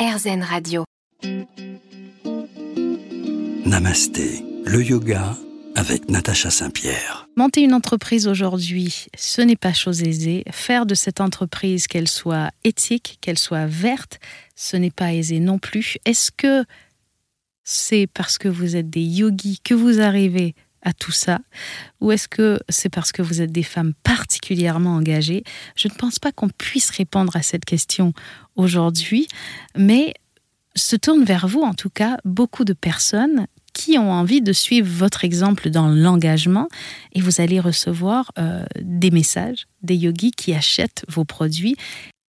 RZN Radio. Namasté, le yoga avec Natacha Saint-Pierre. Monter une entreprise aujourd'hui, ce n'est pas chose aisée. Faire de cette entreprise qu'elle soit éthique, qu'elle soit verte, ce n'est pas aisé non plus. Est-ce que c'est parce que vous êtes des yogis que vous arrivez à tout ça Ou est-ce que c'est parce que vous êtes des femmes particulièrement engagées? Je ne pense pas qu'on puisse répondre à cette question aujourd'hui, mais se tournent vers vous en tout cas beaucoup de personnes qui ont envie de suivre votre exemple dans l'engagement et vous allez recevoir euh, des messages des yogis qui achètent vos produits.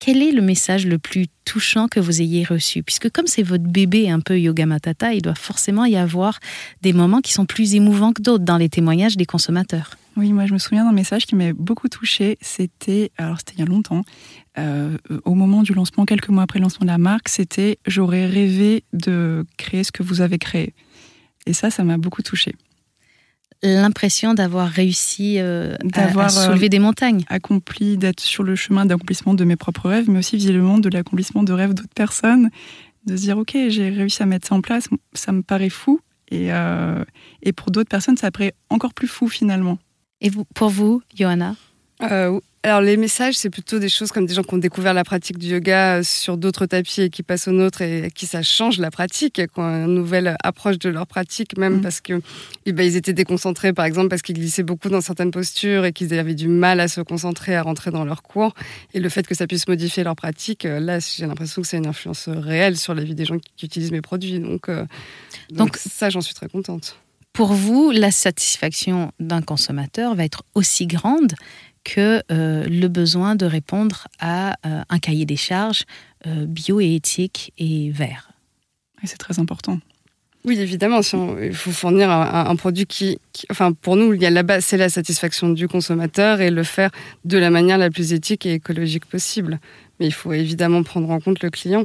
Quel est le message le plus touchant que vous ayez reçu? Puisque comme c'est votre bébé un peu Yoga Matata, il doit forcément y avoir des moments qui sont plus émouvants que d'autres dans les témoignages des consommateurs. Oui, moi je me souviens d'un message qui m'a beaucoup touché. C'était, alors c'était il y a longtemps, euh, au moment du lancement, quelques mois après le lancement de la marque, c'était j'aurais rêvé de créer ce que vous avez créé. Et ça, ça m'a beaucoup touchée. L'impression d'avoir réussi euh, à, D'avoir, à soulever euh, des montagnes. Accompli, d'être sur le chemin d'accomplissement de mes propres rêves, mais aussi visiblement de l'accomplissement de rêves d'autres personnes. De se dire, ok, j'ai réussi à mettre ça en place, ça me paraît fou. Et, euh, et pour d'autres personnes, ça paraît encore plus fou finalement. Et vous, pour vous, Johanna? Euh, alors les messages, c'est plutôt des choses comme des gens qui ont découvert la pratique du yoga sur d'autres tapis et qui passent au nôtre et à qui ça change la pratique, qui ont une nouvelle approche de leur pratique, même Mhm. parce que eh ben, ils étaient déconcentrés, par exemple, parce qu'ils glissaient beaucoup dans certaines postures et qu'ils avaient du mal à se concentrer, à rentrer dans leur cours. Et le fait que ça puisse modifier leur pratique, euh, là, j'ai l'impression que c'est une influence réelle sur la vie des gens qui, qui utilisent mes produits. Donc, euh, donc, Donc- ça, j'en suis très contente. Pour vous, la satisfaction d'un consommateur va être aussi grande que euh, le besoin de répondre à euh, un cahier des charges euh, bio et éthique et vert. Et c'est très important. Oui, évidemment, si on- il faut fournir un, un- un produit qui, qui- enfin, pour nous, il y a la base, c'est la satisfaction du consommateur et le faire de la manière la plus éthique et écologique possible. Mais il faut évidemment prendre en compte le client,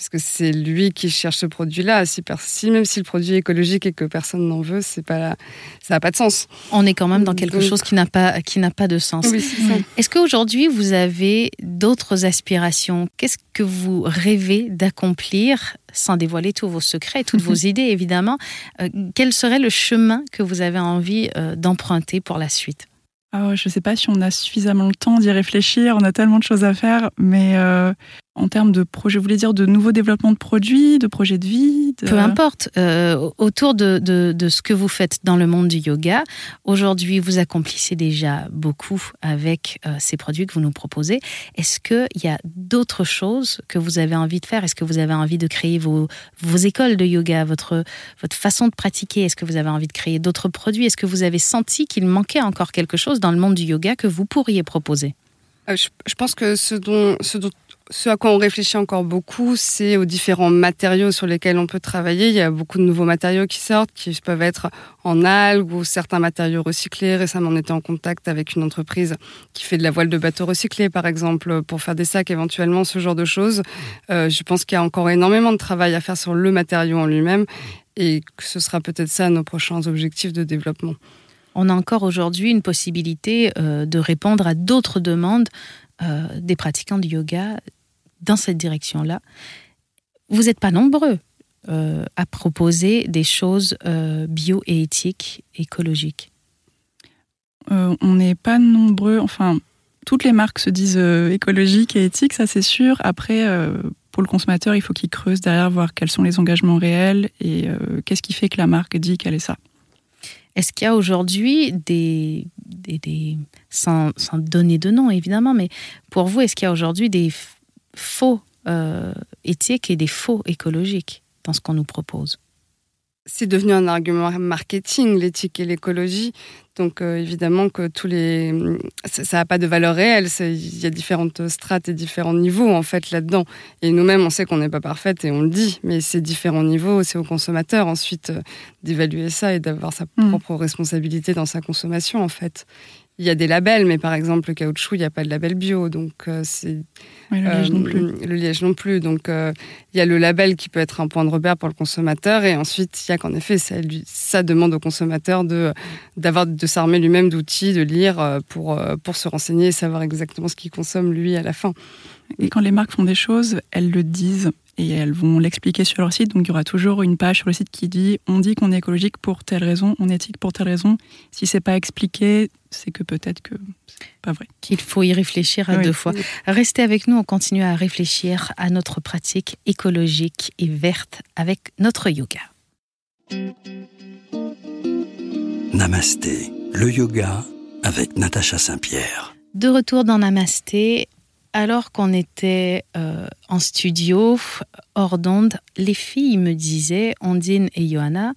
puisque c'est lui qui cherche ce produit-là. Si, même si le produit est écologique et que personne n'en veut, c'est pas, ça n'a pas de sens. On est quand même dans quelque Donc- chose qui n'a pas, qui n'a pas de sens. Oui, c'est ça. Est-ce qu'aujourd'hui, vous avez d'autres aspirations? Qu'est-ce que vous rêvez d'accomplir sans dévoiler tous vos secrets, toutes vos idées, évidemment? Euh, Quel serait le chemin que vous avez envie euh, d'emprunter pour la suite? Ah, je ne sais pas si on a suffisamment le temps d'y réfléchir, on a tellement de choses à faire, mais euh, en termes de projet, vous voulez dire de nouveaux développements de produits, de projets de vie de- Peu importe, euh, autour de, de- de ce que vous faites dans le monde du yoga, aujourd'hui vous accomplissez déjà beaucoup avec euh, ces produits que vous nous proposez. Est-ce qu'il y a d'autres choses que vous avez envie de faire? Est-ce que vous avez envie de créer vos, vos écoles de yoga, votre, votre façon de pratiquer? Est-ce que vous avez envie de créer d'autres produits? Est-ce que vous avez senti qu'il manquait encore quelque chose dans le monde du yoga que vous pourriez proposer? Euh, je, je pense que ce, dont, ce, dont- ce à quoi on réfléchit encore beaucoup, c'est aux différents matériaux sur lesquels on peut travailler. Il y a beaucoup de nouveaux matériaux qui sortent, qui peuvent être en algues ou certains matériaux recyclés. Récemment, on était en contact avec une entreprise qui fait de la voile de bateau recyclée, par exemple, pour faire des sacs éventuellement, ce genre de choses. Euh, je pense qu'il y a encore énormément de travail à faire sur le matériau en lui-même et que ce sera peut-être ça nos prochains objectifs de développement. on a encore aujourd'hui une possibilité euh, de répondre à d'autres demandes euh, des pratiquants du yoga dans cette direction-là. Vous n'êtes pas nombreux euh, à proposer des choses euh, bio et éthiques, écologiques. Euh, on n'est pas nombreux, enfin, toutes les marques se disent écologiques et éthiques, ça c'est sûr. Après, pour le consommateur, il faut qu'il creuse derrière, voir quels sont les engagements réels et qu'est-ce qui fait que la marque dit qu'elle est ça. Est-ce qu'il y a aujourd'hui des, des, des- sans, sans donner de nom évidemment, mais pour vous, est-ce qu'il y a aujourd'hui des faux euh, éthiques et des faux écologiques dans ce qu'on nous propose c'est devenu un argument marketing, l'éthique et l'écologie. Donc euh, évidemment que tous les, ça n'a pas de valeur réelle. Il y a différentes strates et différents niveaux en fait là-dedans. Et nous-mêmes, on sait qu'on n'est pas parfaite et on le dit. Mais ces différents niveaux, c'est au consommateur ensuite euh, d'évaluer ça et d'avoir sa Mm. propre responsabilité dans sa consommation en fait. Il y a des labels, mais par exemple le caoutchouc, il n'y a pas de label bio, donc euh, c'est Oui, le liège non euh, plus. Le liège non plus. Donc, euh, il y a le label qui peut être un point de repère pour le consommateur. Et ensuite, il y a qu'en effet, ça, lui- ça demande au consommateur de, d'avoir, de s'armer lui-même d'outils, de lire pour, pour se renseigner et savoir exactement ce qu'il consomme lui à la fin. Et quand les marques font des choses, elles le disent. Et elles vont l'expliquer sur leur site. Donc il y aura toujours une page sur le site qui dit on dit qu'on est écologique pour telle raison, on est éthique pour telle raison. Si c'est pas expliqué, c'est que peut-être que c'est pas vrai. Qu'il faut y réfléchir à Oui. deux fois. Restez avec nous, on continue à réfléchir à notre pratique écologique et verte avec notre yoga. Namasté, le yoga avec Natacha Saint-Pierre. De retour dans Namasté, alors qu'on était euh, en studio, hors d'onde, les filles me disaient, Ondine et Johanna,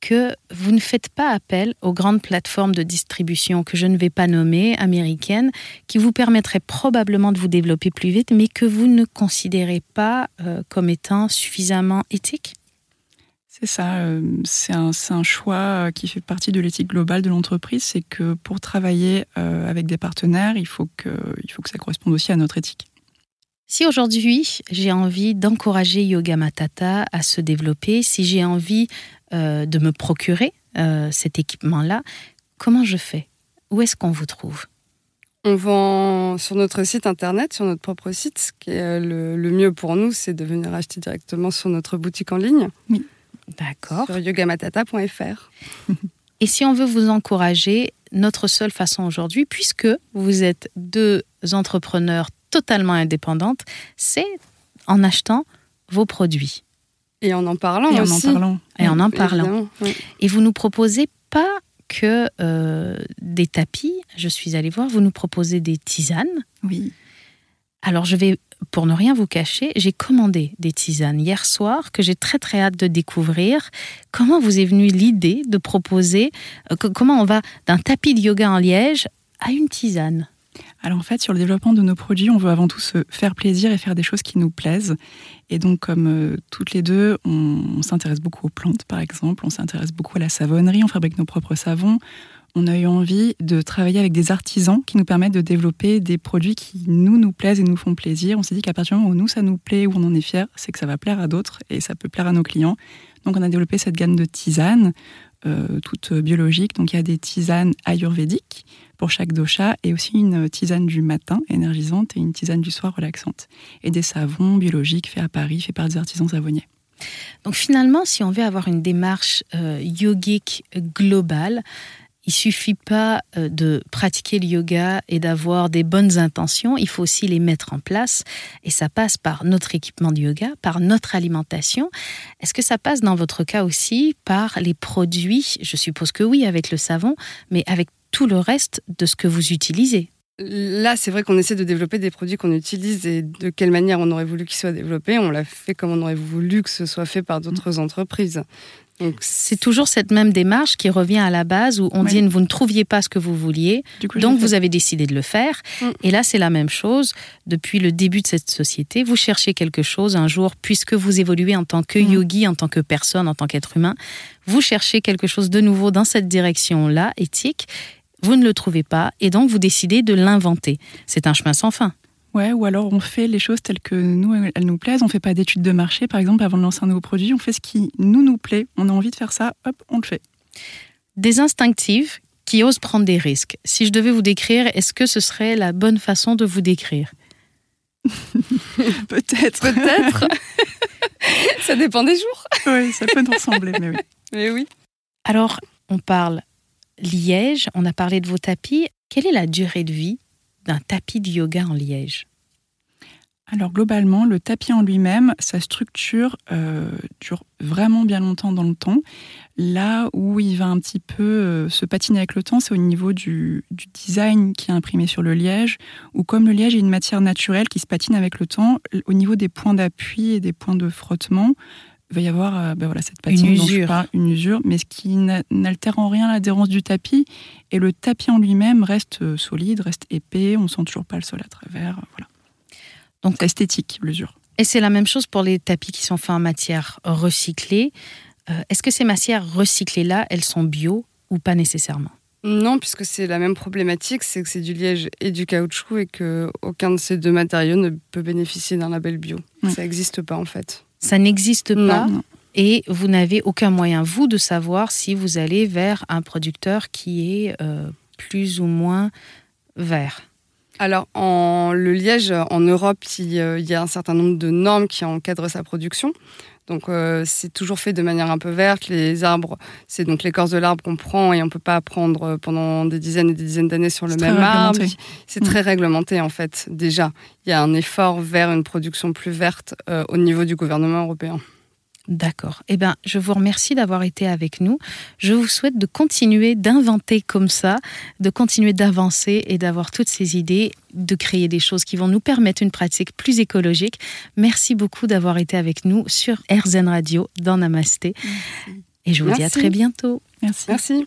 que vous ne faites pas appel aux grandes plateformes de distribution que je ne vais pas nommer, américaines, qui vous permettraient probablement de vous développer plus vite, mais que vous ne considérez pas euh, comme étant suffisamment éthiques C'est ça, euh, c'est un, choix euh, qui fait partie de l'éthique globale de l'entreprise. C'est que pour travailler euh, avec des partenaires, il faut, que, il faut que ça corresponde aussi à notre éthique. Si aujourd'hui j'ai envie d'encourager Yoga Matata à se développer, si j'ai envie euh, de me procurer euh, cet équipement-là, comment je fais? Où est-ce qu'on vous trouve? On vend sur notre site internet, sur notre propre site. Ce qui est le, le mieux pour nous, c'est de venir acheter directement sur notre boutique en ligne, D'accord. sur yogamatata.fr. Et si on veut vous encourager, notre seule façon aujourd'hui, puisque vous êtes deux entrepreneurs totalement indépendantes, c'est en achetant vos produits Et en en parlant Et en en aussi. parlant. et en en parlant. Oui. Et vous nous proposez pas que euh, des tapis, je suis allée voir, vous nous proposez des tisanes. Oui. Alors je vais, pour ne rien vous cacher, j'ai commandé des tisanes hier soir que j'ai très très hâte de découvrir. Comment vous est venue l'idée de proposer, euh, comment on va d'un tapis de yoga en liège à une tisane? Alors en fait, sur le développement de nos produits, on veut avant tout se faire plaisir et faire des choses qui nous plaisent. Et donc, comme euh, toutes les deux, on s'intéresse beaucoup aux plantes, par exemple, on s'intéresse beaucoup à la savonnerie, on fabrique nos propres savons. On a eu envie de travailler avec des artisans qui nous permettent de développer des produits qui nous nous plaisent et nous font plaisir. On s'est dit qu'à partir du moment où nous ça nous plaît, où on en est fier, c'est que ça va plaire à d'autres et ça peut plaire à nos clients. Donc on a développé cette gamme de tisanes, euh, toutes biologiques. Donc il y a des tisanes ayurvédiques pour chaque dosha et aussi une tisane du matin énergisante et une tisane du soir relaxante. Et des savons biologiques faits à Paris, faits par des artisans savonniers. Donc finalement, si on veut avoir une démarche euh, yogique globale, il suffit pas euh, de pratiquer le yoga et d'avoir des bonnes intentions, il faut aussi les mettre en place. Et ça passe par notre équipement de yoga, par notre alimentation. Est-ce que ça passe dans votre cas aussi par les produits? Je suppose que oui, avec le savon, mais avec tout le reste de ce que vous utilisez. Là, c'est vrai qu'on essaie de développer des produits qu'on utilise et de quelle manière on aurait voulu qu'ils soient développés. On l'a fait comme on aurait voulu que ce soit fait par d'autres entreprises. C'est toujours cette même démarche qui revient à la base où on Oui. dit vous ne trouviez pas ce que vous vouliez, coup, Donc vous avez décidé de le faire. Mm. Et là, c'est la même chose. Depuis le début de cette société, vous cherchez quelque chose un jour, puisque vous évoluez en tant que Mm. yogi, en tant que personne, en tant qu'être humain, vous cherchez quelque chose de nouveau dans cette direction-là, éthique. Vous ne le trouvez pas et donc vous décidez de l'inventer. C'est un chemin sans fin. Ouais, ou alors on fait les choses telles que nous, elles nous plaisent. On fait pas d'études de marché, par exemple, avant de lancer un nouveau produit. On fait ce qui nous nous plaît. On a envie de faire ça, hop, on le fait. Des instinctives qui osent prendre des risques. Si je devais vous décrire, est-ce que ce serait la bonne façon de vous décrire? Peut-être. Peut-être. ça dépend des jours. oui, ça peut nous ressembler, mais oui. Mais oui. Alors, on parle liège, on a parlé de vos tapis. Quelle est la durée de vie d'un tapis de yoga en liège Alors globalement, le tapis en lui-même, sa structure euh, dure vraiment bien longtemps dans le temps. Là où il va un petit peu euh, se patiner avec le temps, c'est au niveau du, du design qui est imprimé sur le liège, où comme le liège est une matière naturelle qui se patine avec le temps, au niveau des points d'appui et des points de frottement, il va y avoir euh, ben voilà, cette patine je usure. parle, une usure, mais ce qui n'a- n'altère en rien l'adhérence du tapis. Et le tapis en lui-même reste euh, solide, reste épais, on sent toujours pas le sol à travers. Voilà. Donc- esthétique, l'usure. Et c'est la même chose pour les tapis qui sont faits en matière recyclée. Euh, Est-ce que ces matières recyclées-là, elles sont bio ou pas nécessairement? Non, puisque c'est la même problématique, c'est que c'est du liège et du caoutchouc et que aucun de ces deux matériaux ne peut bénéficier d'un label bio. Ouais. Ça n'existe pas en fait. Ça n'existe pas Non. et vous n'avez aucun moyen, vous, de savoir si vous allez vers un producteur qui est euh, plus ou moins vert. Alors, en, le liège, en Europe, il, il y a un certain nombre de normes qui encadrent sa production. Donc euh, c'est toujours fait de manière un peu verte. Les arbres, c'est donc l'écorce de l'arbre qu'on prend et on peut pas prendre pendant des dizaines et des dizaines d'années sur le même arbre. C'est très mm. réglementé en fait. Déjà, il y a un effort vers une production plus verte euh, au niveau du gouvernement européen. D'accord. Eh bien, je vous remercie d'avoir été avec nous. Je vous souhaite de continuer d'inventer comme ça, de continuer d'avancer et d'avoir toutes ces idées, de créer des choses qui vont nous permettre une pratique plus écologique. Merci beaucoup d'avoir été avec nous sur RZN Radio dans Namasté. Et je vous dis à très bientôt. Merci. Merci.